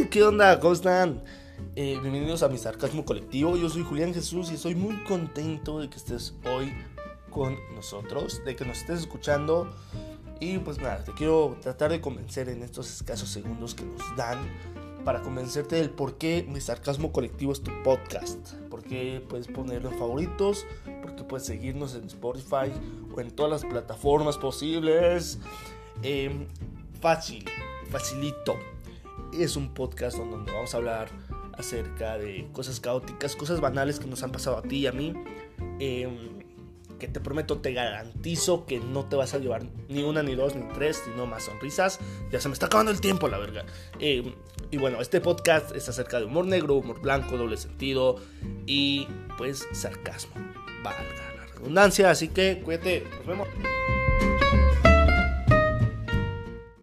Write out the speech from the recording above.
¡Ay! ¿Qué onda? ¿Cómo están? Eh, bienvenidos a mi sarcasmo colectivo. Yo soy Julián Jesús y estoy muy contento de que estés hoy con nosotros, de que nos estés escuchando. Y pues nada, te quiero tratar de convencer en estos escasos segundos que nos dan para convencerte del por qué mi sarcasmo colectivo es tu podcast. Por qué puedes ponerlo en favoritos, por qué puedes seguirnos en Spotify o en todas las plataformas posibles. Eh, fácil, facilito. Es un podcast donde vamos a hablar acerca de cosas caóticas, cosas banales que nos han pasado a ti y a mí. Eh, que te prometo, te garantizo que no te vas a llevar ni una, ni dos, ni tres, sino más sonrisas. Ya se me está acabando el tiempo, la verdad. Eh, y bueno, este podcast es acerca de humor negro, humor blanco, doble sentido y pues sarcasmo. Valga la redundancia, así que cuídate, nos vemos.